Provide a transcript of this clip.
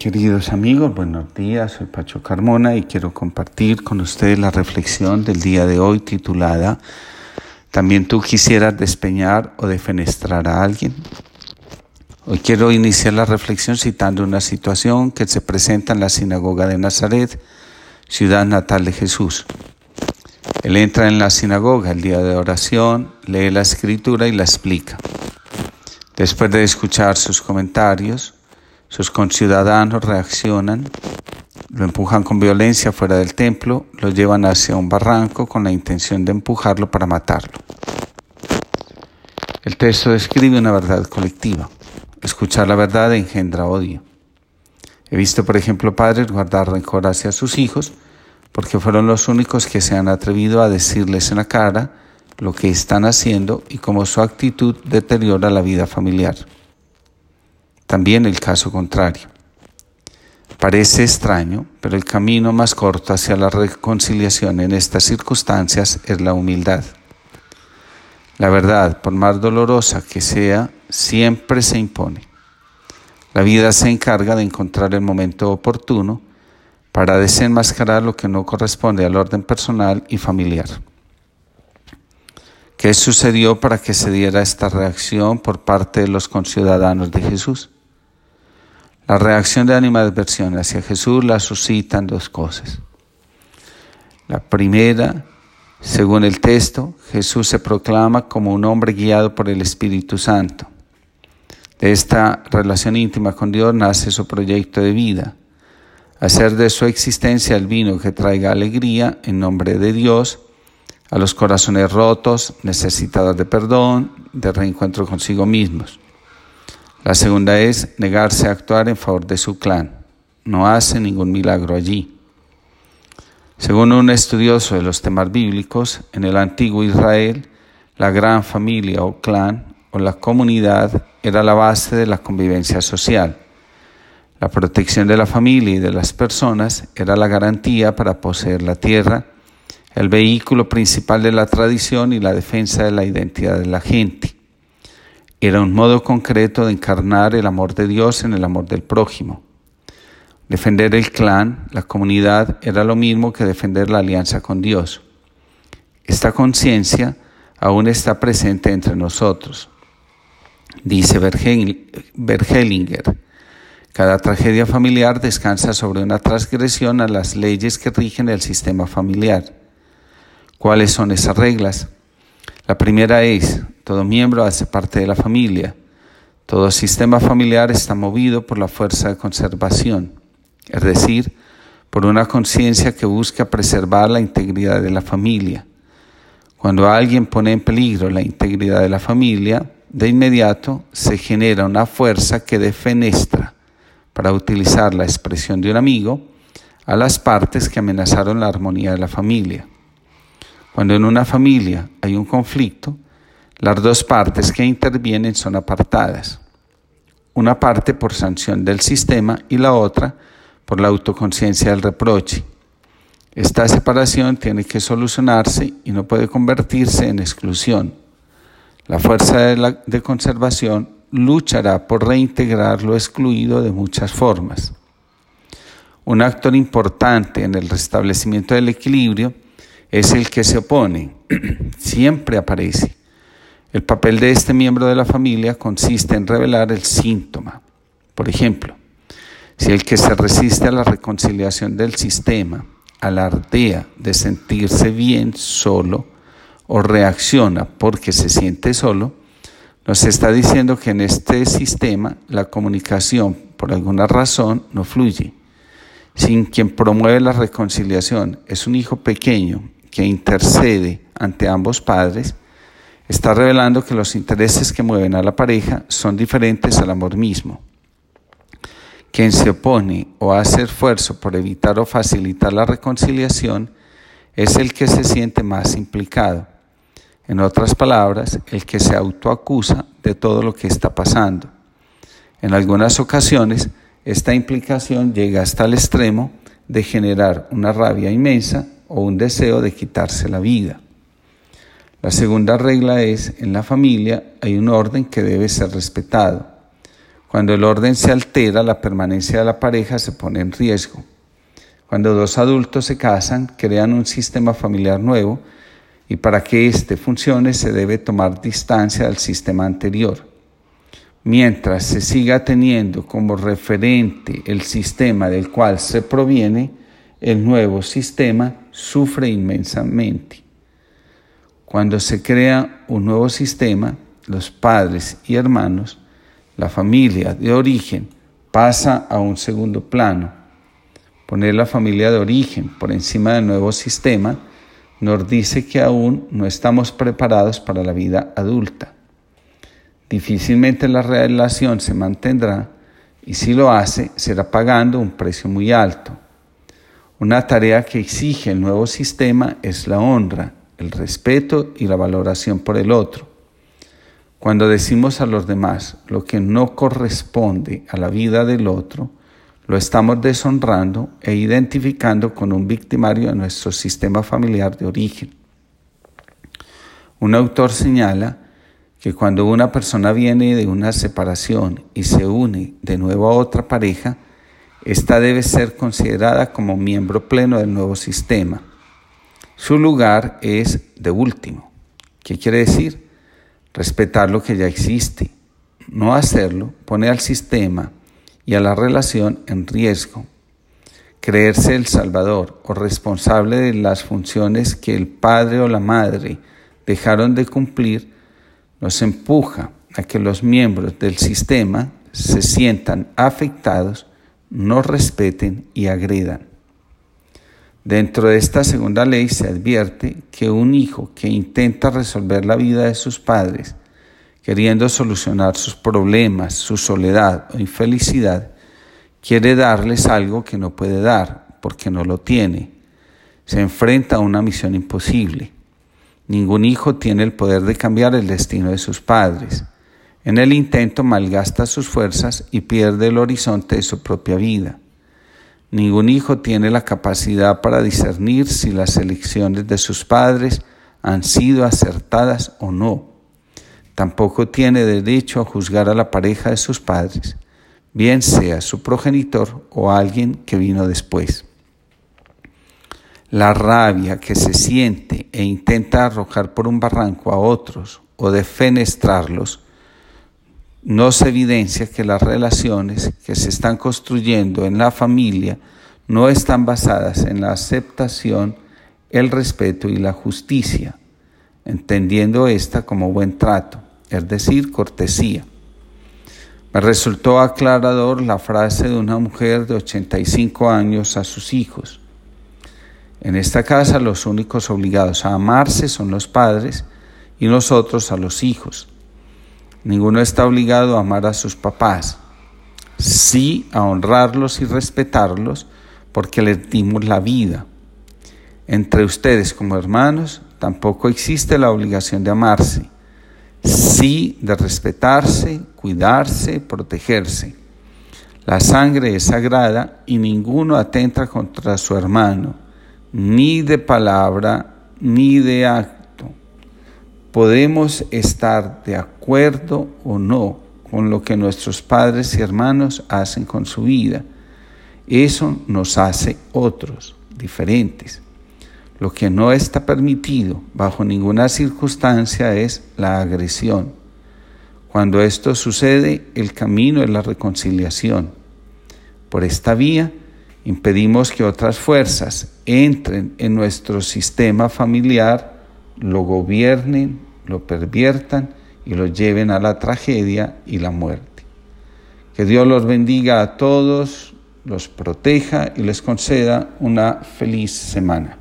Queridos amigos, buenos días, soy Pacho Carmona y quiero compartir con ustedes la reflexión del día de hoy titulada ¿También tú quisieras despeñar o defenestrar a alguien? Hoy quiero iniciar la reflexión citando una situación que se presenta en la sinagoga de Nazaret, ciudad natal de Jesús. Él entra en la sinagoga el día de oración, lee la escritura y la explica. Después de escuchar sus comentarios, sus conciudadanos reaccionan, lo empujan con violencia fuera del templo, lo llevan hacia un barranco con la intención de empujarlo para matarlo. El texto describe una verdad colectiva. Escuchar la verdad engendra odio. He visto, por ejemplo, padres guardar rencor hacia sus hijos porque fueron los únicos que se han atrevido a decirles en la cara lo que están haciendo y cómo su actitud deteriora la vida familiar. También el caso contrario. Parece extraño, pero el camino más corto hacia la reconciliación en estas circunstancias es la humildad. La verdad, por más dolorosa que sea, siempre se impone. La vida se encarga de encontrar el momento oportuno para desenmascarar lo que no corresponde al orden personal y familiar. ¿Qué sucedió para que se diera esta reacción por parte de los conciudadanos de Jesús? La reacción de animadversión hacia Jesús la suscitan dos cosas. La primera, según el texto, Jesús se proclama como un hombre guiado por el Espíritu Santo. De esta relación íntima con Dios nace su proyecto de vida, hacer de su existencia el vino que traiga alegría en nombre de Dios a los corazones rotos, necesitados de perdón, de reencuentro consigo mismos. La segunda es negarse a actuar en favor de su clan. No hace ningún milagro allí. Según un estudioso de los temas bíblicos, en el antiguo Israel, la gran familia o clan o la comunidad era la base de la convivencia social. La protección de la familia y de las personas era la garantía para poseer la tierra, el vehículo principal de la tradición y la defensa de la identidad de la gente. Era un modo concreto de encarnar el amor de Dios en el amor del prójimo. Defender el clan, la comunidad, era lo mismo que defender la alianza con Dios. Esta conciencia aún está presente entre nosotros. Dice Bergelinger, cada tragedia familiar descansa sobre una transgresión a las leyes que rigen el sistema familiar. ¿Cuáles son esas reglas? La primera es, todo miembro hace parte de la familia. Todo sistema familiar está movido por la fuerza de conservación, es decir, por una conciencia que busca preservar la integridad de la familia. Cuando alguien pone en peligro la integridad de la familia, de inmediato se genera una fuerza que defenestra, para utilizar la expresión de un amigo, a las partes que amenazaron la armonía de la familia. Cuando en una familia hay un conflicto, las dos partes que intervienen son apartadas. Una parte por sanción del sistema y la otra por la autoconciencia del reproche. Esta separación tiene que solucionarse y no puede convertirse en exclusión. La fuerza de, de conservación luchará por reintegrar lo excluido de muchas formas. Un actor importante en el restablecimiento del equilibrio es el que se opone, siempre aparece. El papel de este miembro de la familia consiste en revelar el síntoma. Por ejemplo, si el que se resiste a la reconciliación del sistema alardea de sentirse bien solo o reacciona porque se siente solo, nos está diciendo que en este sistema la comunicación por alguna razón no fluye. Sin quien promueve la reconciliación es un hijo pequeño que intercede ante ambos padres, está revelando que los intereses que mueven a la pareja son diferentes al amor mismo. Quien se opone o hace esfuerzo por evitar o facilitar la reconciliación es el que se siente más implicado. En otras palabras, el que se autoacusa de todo lo que está pasando. En algunas ocasiones, esta implicación llega hasta el extremo de generar una rabia inmensa o un deseo de quitarse la vida. La segunda regla es, en la familia hay un orden que debe ser respetado. Cuando el orden se altera, la permanencia de la pareja se pone en riesgo. Cuando dos adultos se casan, crean un sistema familiar nuevo y para que éste funcione se debe tomar distancia del sistema anterior. Mientras se siga teniendo como referente el sistema del cual se proviene, el nuevo sistema sufre inmensamente. Cuando se crea un nuevo sistema, los padres y hermanos la familia de origen pasa a un segundo plano. Poner la familia de origen por encima del nuevo sistema nos dice que aún no estamos preparados para la vida adulta. Difícilmente la relación se mantendrá y si lo hace será pagando un precio muy alto. Una tarea que exige el nuevo sistema es la honra, el respeto y la valoración por el otro. Cuando decimos a los demás lo que no corresponde a la vida del otro, lo estamos deshonrando e identificando con un victimario de nuestro sistema familiar de origen. Un autor señala que cuando una persona viene de una separación y se une de nuevo a otra pareja, ésta debe ser considerada como miembro pleno del nuevo sistema. Su lugar es de último. ¿Qué quiere decir? respetar lo que ya existe. No hacerlo pone al sistema y a la relación en riesgo. Creerse el salvador o responsable de las funciones que el padre o la madre dejaron de cumplir nos empuja a que los miembros del sistema se sientan afectados, no respeten y agredan. Dentro de esta segunda ley se advierte que un hijo que intenta resolver la vida de sus padres, queriendo solucionar sus problemas, su soledad o infelicidad, quiere darles algo que no puede dar porque no lo tiene. Se enfrenta a una misión imposible. Ningún hijo tiene el poder de cambiar el destino de sus padres. En el intento malgasta sus fuerzas y pierde el horizonte de su propia vida. Ningún hijo tiene la capacidad para discernir si las elecciones de sus padres han sido acertadas o no. Tampoco tiene derecho a juzgar a la pareja de sus padres, bien sea su progenitor o alguien que vino después. La rabia que se siente e intenta arrojar por un barranco a otros o defenestrarlos nos evidencia que las relaciones que se están construyendo en la familia no están basadas en la aceptación, el respeto y la justicia, entendiendo esta como buen trato, es decir, cortesía. Me resultó aclarador la frase de una mujer de 85 años a sus hijos. En esta casa los únicos obligados a amarse son los padres y nosotros a los hijos. Ninguno está obligado a amar a sus papás, sí a honrarlos y respetarlos porque les dimos la vida. Entre ustedes como hermanos tampoco existe la obligación de amarse, sí de respetarse, cuidarse, protegerse. La sangre es sagrada y ninguno atenta contra su hermano, ni de palabra ni de acto podemos estar de acuerdo o no con lo que nuestros padres y hermanos hacen con su vida. Eso nos hace otros, diferentes. Lo que no está permitido bajo ninguna circunstancia es la agresión. Cuando esto sucede, el camino es la reconciliación. Por esta vía, impedimos que otras fuerzas entren en nuestro sistema familiar lo gobiernen, lo perviertan y lo lleven a la tragedia y la muerte. Que Dios los bendiga a todos, los proteja y les conceda una feliz semana.